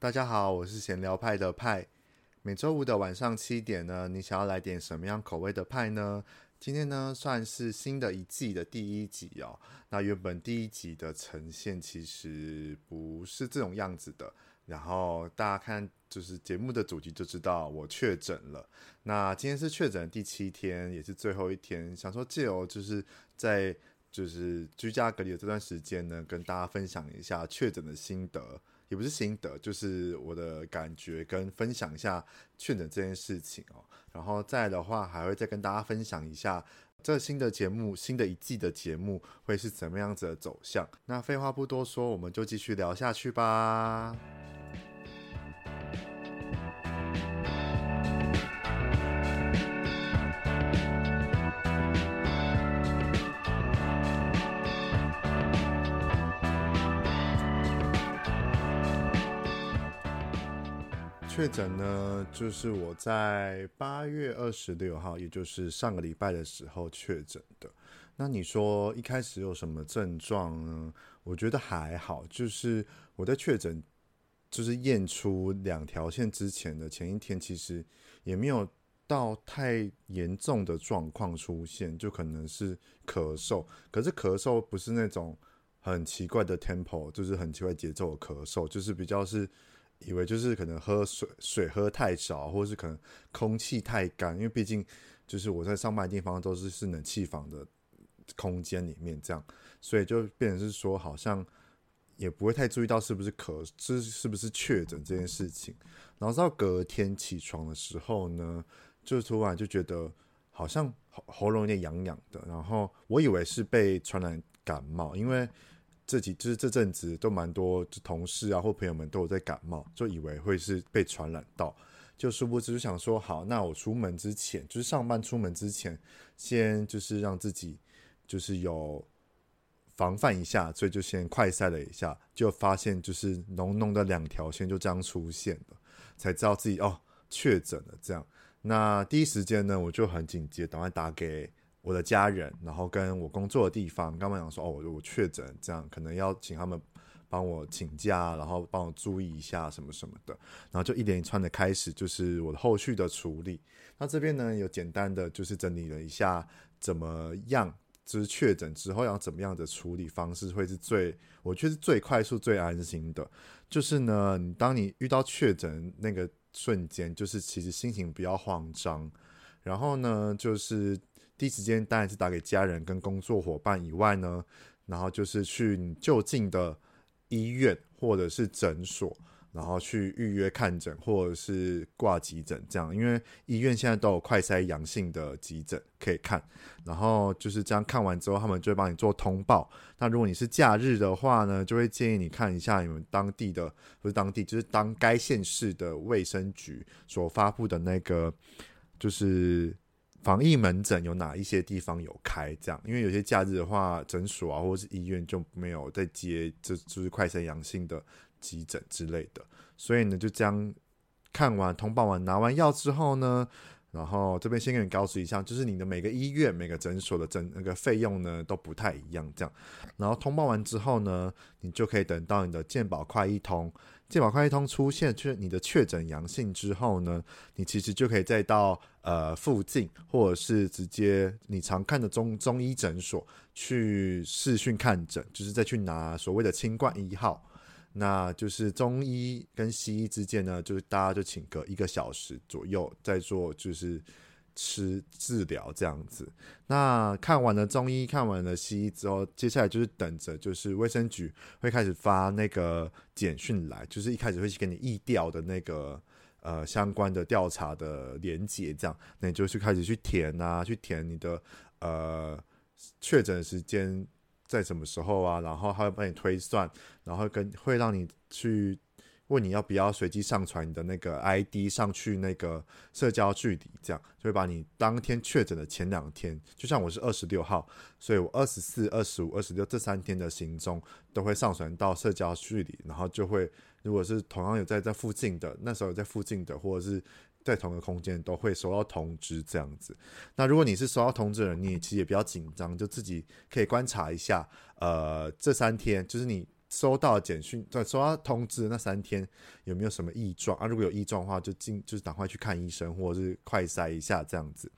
大家好，我是闲聊派的派。每周五的晚上七点呢，你想要来点什么样口味的派呢？今天呢，算是新的一季的第一集哦。那原本第一集的呈现其实不是这种样子的。然后大家看，就是节目的主题就知道我确诊了。那今天是确诊第七天，也是最后一天。想说借由就是在就是居家隔离的这段时间呢，跟大家分享一下确诊的心得。也不是心得，就是我的感觉跟分享一下确诊这件事情哦。然后再的话，还会再跟大家分享一下这新的节目，新的一季的节目会是怎么样子的走向。那废话不多说，我们就继续聊下去吧。确诊呢，就是我在八月二十六号，也就是上个礼拜的时候确诊的。那你说一开始有什么症状呢？我觉得还好，就是我在确诊，就是验出两条线之前的前一天，其实也没有到太严重的状况出现，就可能是咳嗽，可是咳嗽不是那种很奇怪的 tempo，就是很奇怪节奏的咳嗽，就是比较是。以为就是可能喝水水喝太少，或者是可能空气太干，因为毕竟就是我在上班的地方都是是冷气房的空间里面这样，所以就变成是说好像也不会太注意到是不是咳，是是不是确诊这件事情。然后到隔天起床的时候呢，就突然就觉得好像喉喉咙有点痒痒的，然后我以为是被传染感冒，因为。这几就是这阵子都蛮多同事啊或朋友们都有在感冒，就以为会是被传染到，就殊不知就想说好，那我出门之前就是上班出门之前，先就是让自己就是有防范一下，所以就先快筛了一下，就发现就是浓浓的两条线就这样出现了，才知道自己哦确诊了这样。那第一时间呢，我就很紧急，赶快打给。我的家人，然后跟我工作的地方，刚刚讲说哦，我我确诊，这样可能要请他们帮我请假，然后帮我注意一下什么什么的，然后就一连串的开始，就是我的后续的处理。那这边呢，有简单的就是整理了一下，怎么样，就是确诊之后要怎么样的处理方式会是最，我觉得最快速、最安心的。就是呢，你当你遇到确诊那个瞬间，就是其实心情比较慌张，然后呢，就是。第一时间当然是打给家人跟工作伙伴以外呢，然后就是去你就近的医院或者是诊所，然后去预约看诊或者是挂急诊这样，因为医院现在都有快筛阳性的急诊可以看，然后就是这样看完之后，他们就会帮你做通报。那如果你是假日的话呢，就会建议你看一下你们当地的，不是当地，就是当该县市的卫生局所发布的那个，就是。防疫门诊有哪一些地方有开？这样，因为有些假日的话，诊所啊或者是医院就没有在接，这就是快筛阳性的急诊之类的。所以呢，就将看完通报完拿完药之后呢。然后这边先跟你告诉一下，就是你的每个医院、每个诊所的诊那个费用呢都不太一样，这样。然后通报完之后呢，你就可以等到你的健保快一通，健保快易通出现，就是你的确诊阳性之后呢，你其实就可以再到呃附近，或者是直接你常看的中中医诊所去视讯看诊，就是再去拿所谓的清冠一号。那就是中医跟西医之间呢，就是大家就请个一个小时左右再做，就是吃治疗这样子。那看完了中医，看完了西医之后，接下来就是等着，就是卫生局会开始发那个简讯来，就是一开始会去给你疫调的那个呃相关的调查的连接，这样，那你就去开始去填啊，去填你的呃确诊时间。在什么时候啊？然后他会帮你推算，然后跟会让你去问你要不要随机上传你的那个 ID 上去那个社交距离，这样就会把你当天确诊的前两天，就像我是二十六号，所以我二十四、二十五、二十六这三天的行踪都会上传到社交距离，然后就会如果是同样有在这附近的，那时候在附近的，或者是。在同个空间都会收到通知，这样子。那如果你是收到通知的人，你其实也比较紧张，就自己可以观察一下。呃，这三天就是你收到简讯，对，收到通知那三天有没有什么异状啊？如果有异状的话，就尽就是赶快去看医生，或者是快筛一下这样子。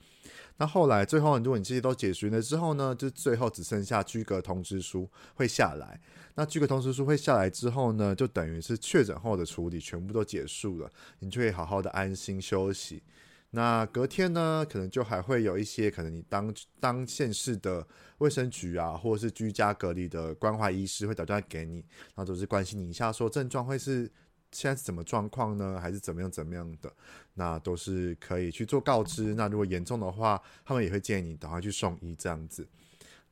那后来最后，如果你这些都解决了之后呢，就最后只剩下居格通知书会下来。那居格通知书会下来之后呢，就等于是确诊后的处理全部都结束了，你就可以好好的安心休息。那隔天呢，可能就还会有一些可能你当当县市的卫生局啊，或者是居家隔离的关怀医师会打电话给你，然后都是关心你一下，说症状会是现在是什么状况呢？还是怎么样怎么样的？那都是可以去做告知。那如果严重的话，他们也会建议你赶快去送医这样子。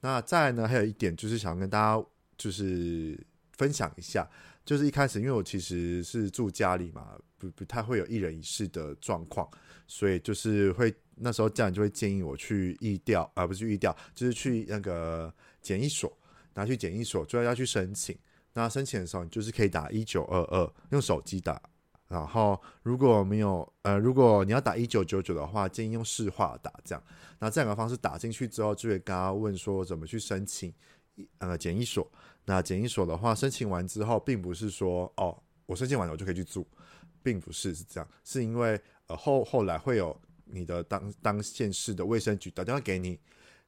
那再呢，还有一点就是想跟大家就是分享一下，就是一开始因为我其实是住家里嘛，不不太会有一人一室的状况。所以就是会那时候家人就会建议我去疫调，而、不是去疫调，就是去那个检疫所，拿去检疫所，就要要去申请。那申请的时候，你就是可以打一九二二，用手机打。然后如果没有，呃，如果你要打一九九九的话，建议用市话打这样。那这两个方式打进去之后，就会跟他问说怎么去申请，呃，检疫所。那检疫所的话，申请完之后，并不是说哦，我申请完了我就可以去住，并不是是这样，是因为呃。后后来会有你的当当县市的卫生局打电话给你，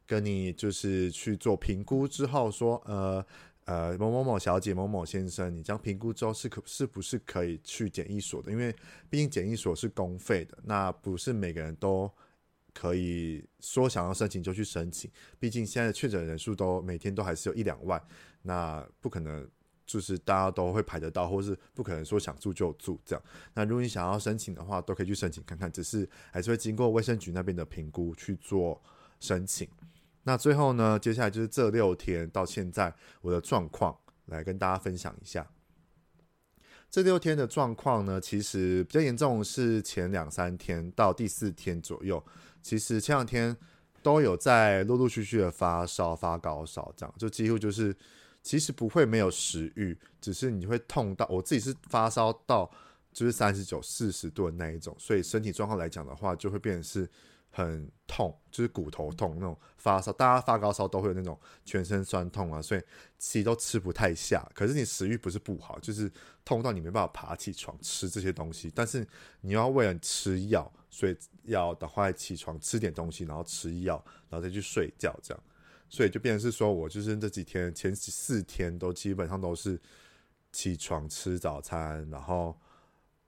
跟你就是去做评估之后说，呃呃某某某小姐某某先生，你这样评估之后是可是不是可以去检疫所的？因为毕竟检疫所是公费的，那不是每个人都可以说想要申请就去申请。毕竟现在的确诊人数都每天都还是有一两万，那不可能。就是大家都会排得到，或是不可能说想住就住这样。那如果你想要申请的话，都可以去申请看看，只是还是会经过卫生局那边的评估去做申请。那最后呢，接下来就是这六天到现在我的状况来跟大家分享一下。这六天的状况呢，其实比较严重是前两三天到第四天左右，其实前两天都有在陆陆续续的发烧、发高烧，这样就几乎就是。其实不会没有食欲，只是你会痛到，我自己是发烧到就是三十九、四十度的那一种，所以身体状况来讲的话，就会变成是很痛，就是骨头痛那种发烧。大家发高烧都会有那种全身酸痛啊，所以其实都吃不太下。可是你食欲不是不好，就是痛到你没办法爬起床吃这些东西，但是你要为了吃药，所以要赶快起床吃点东西，然后吃药，然后再去睡觉这样。所以就变成是说，我就是这几天前四天都基本上都是起床吃早餐，然后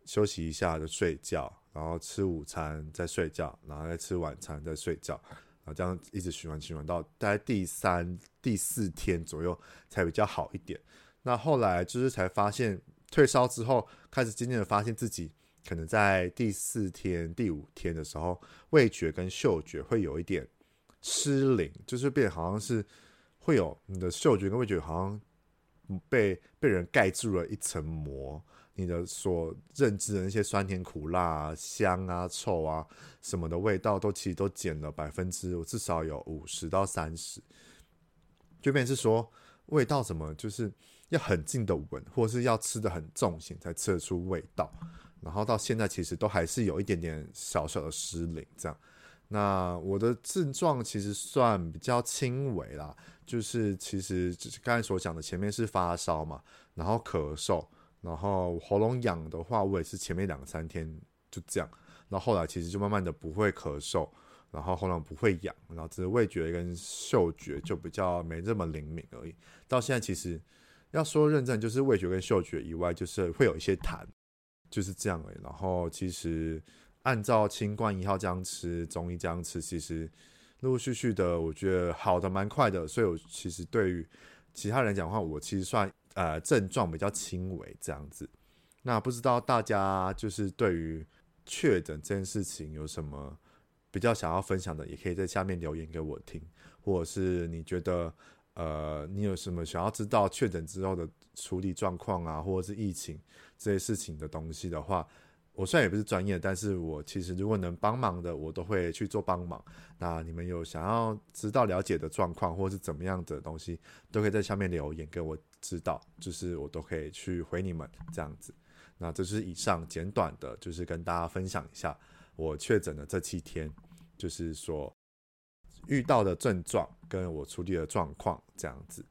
休息一下就睡觉，然后吃午餐再睡觉，然后再吃晚餐再睡觉，然后这样一直循环循环到大概第三、第四天左右才比较好一点。那后来就是才发现退烧之后，开始渐渐的发现自己可能在第四天、第五天的时候，味觉跟嗅觉会有一点。失灵就是变，好像是会有你的嗅觉跟味觉好像被被人盖住了一层膜，你的所认知的那些酸甜苦辣啊、香啊、臭啊什么的味道，都其实都减了百分之，至少有五十到三十，就变是说味道怎么就是要很近的闻，或是要吃得很重型才吃得出味道，然后到现在其实都还是有一点点小小的失灵这样。那我的症状其实算比较轻微啦，就是其实就是刚才所讲的，前面是发烧嘛，然后咳嗽，然后喉咙痒的话，我也是前面两三天就这样，然后后来其实就慢慢的不会咳嗽，然后喉咙不会痒，然后只是味觉跟嗅觉就比较没这么灵敏而已。到现在其实要说认证，就是味觉跟嗅觉以外，就是会有一些痰，就是这样而已。然后其实。按照清冠一号这样吃，中医这样吃，其实陆陆续续的，我觉得好的蛮快的。所以，我其实对于其他人讲话，我其实算呃症状比较轻微这样子。那不知道大家就是对于确诊这件事情有什么比较想要分享的，也可以在下面留言给我听，或者是你觉得呃你有什么想要知道确诊之后的处理状况啊，或者是疫情这些事情的东西的话。我虽然也不是专业，但是我其实如果能帮忙的，我都会去做帮忙。那你们有想要知道了解的状况，或者是怎么样的东西，都可以在下面留言给我知道，就是我都可以去回你们这样子。那这是以上简短的，就是跟大家分享一下我确诊的这七天，就是说遇到的症状跟我处理的状况这样子。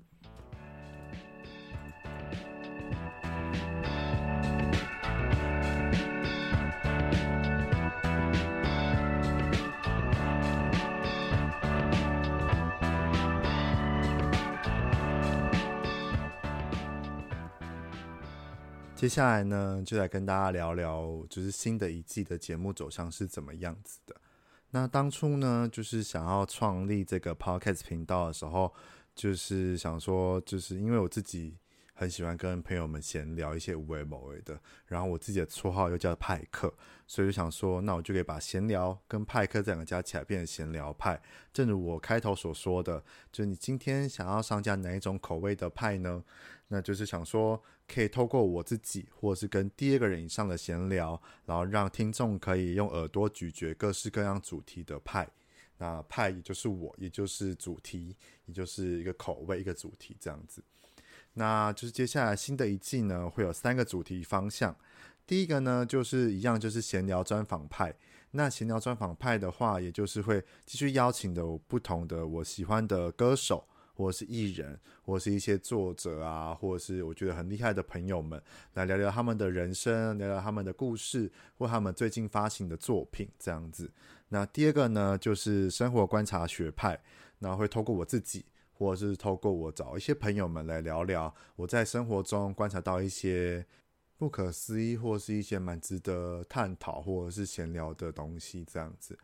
接下来呢就来跟大家聊聊就是新的一季的节目走向是怎么样子的。那当初呢，就是想要创立这个 Podcast 频道的时候，就是想说，就是因为我自己。很喜欢跟朋友们闲聊一些无为某为的，然后我自己的绰号又叫派克，所以就想说，那我就可以把闲聊跟派克这两个加起来变成闲聊派。正如我开头所说的，就是你今天想要上架哪一种口味的派呢？那就是想说，可以透过我自己，或是跟第二个人以上的闲聊，然后让听众可以用耳朵咀嚼各式各样主题的派。那派也就是我，也就是主题，也就是一个口味，一个主题这样子。那就是接下来新的一季呢，会有三个主题方向。第一个呢，就是一样，就是闲聊专访派。那闲聊专访派的话，也就是会继续邀请的不同的我喜欢的歌手，或者是艺人，或者是一些作者啊，或者是我觉得很厉害的朋友们，来聊聊他们的人生，聊聊他们的故事，或他们最近发行的作品这样子。那第二个呢，就是生活观察学派，那会透过我自己。或者是透过我找一些朋友们来聊聊我在生活中观察到一些不可思议，或是一些蛮值得探讨或者是闲聊的东西，这样子。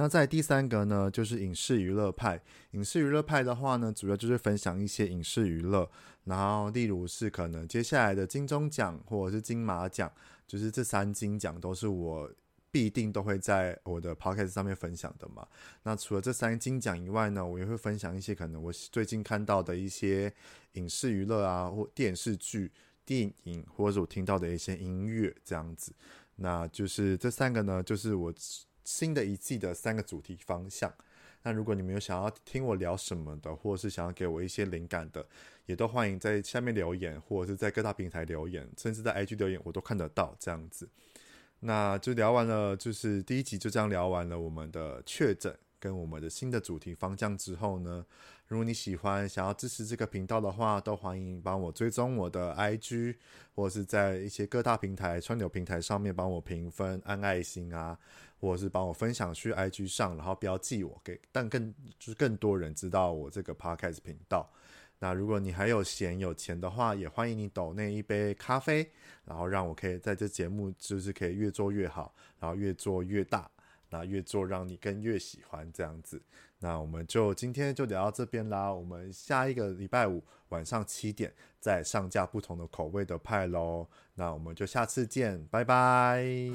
那在第三个呢，就是影视娱乐派。影视娱乐派的话呢，主要就是分享一些影视娱乐，然后例如是可能接下来的金钟奖或者是金马奖，就是这三金奖都是我。必定都会在我的 podcast 上面分享的嘛。那除了这三金奖以外呢，我也会分享一些可能我最近看到的一些影视娱乐啊，或电视剧、电影，或者我听到的一些音乐这样子。那就是这三个呢，就是我新的一季的三个主题方向。那如果你们有想要听我聊什么的，或者是想要给我一些灵感的，也都欢迎在下面留言，或者是在各大平台留言，甚至在 IG 留言，我都看得到这样子。那就聊完了，就是第一集就这样聊完了我们的确诊跟我们的新的主题方向之后呢，如果你喜欢想要支持这个频道的话，都欢迎帮我追踪我的 IG，或者是在一些各大平台、串流平台上面帮我评分、按爱心啊，或者是帮我分享去 IG 上，然后标记我给，但更就是更多人知道我这个 Podcast 频道。那如果你还有闲有钱的话，也欢迎你抖那一杯咖啡，然后让我可以在这节目就是可以越做越好，然后越做越大，那越做让你更越喜欢这样子。那我们就今天就聊到这边啦，我们下一个礼拜五晚上七点再上架不同的口味的派喽。那我们就下次见，拜拜。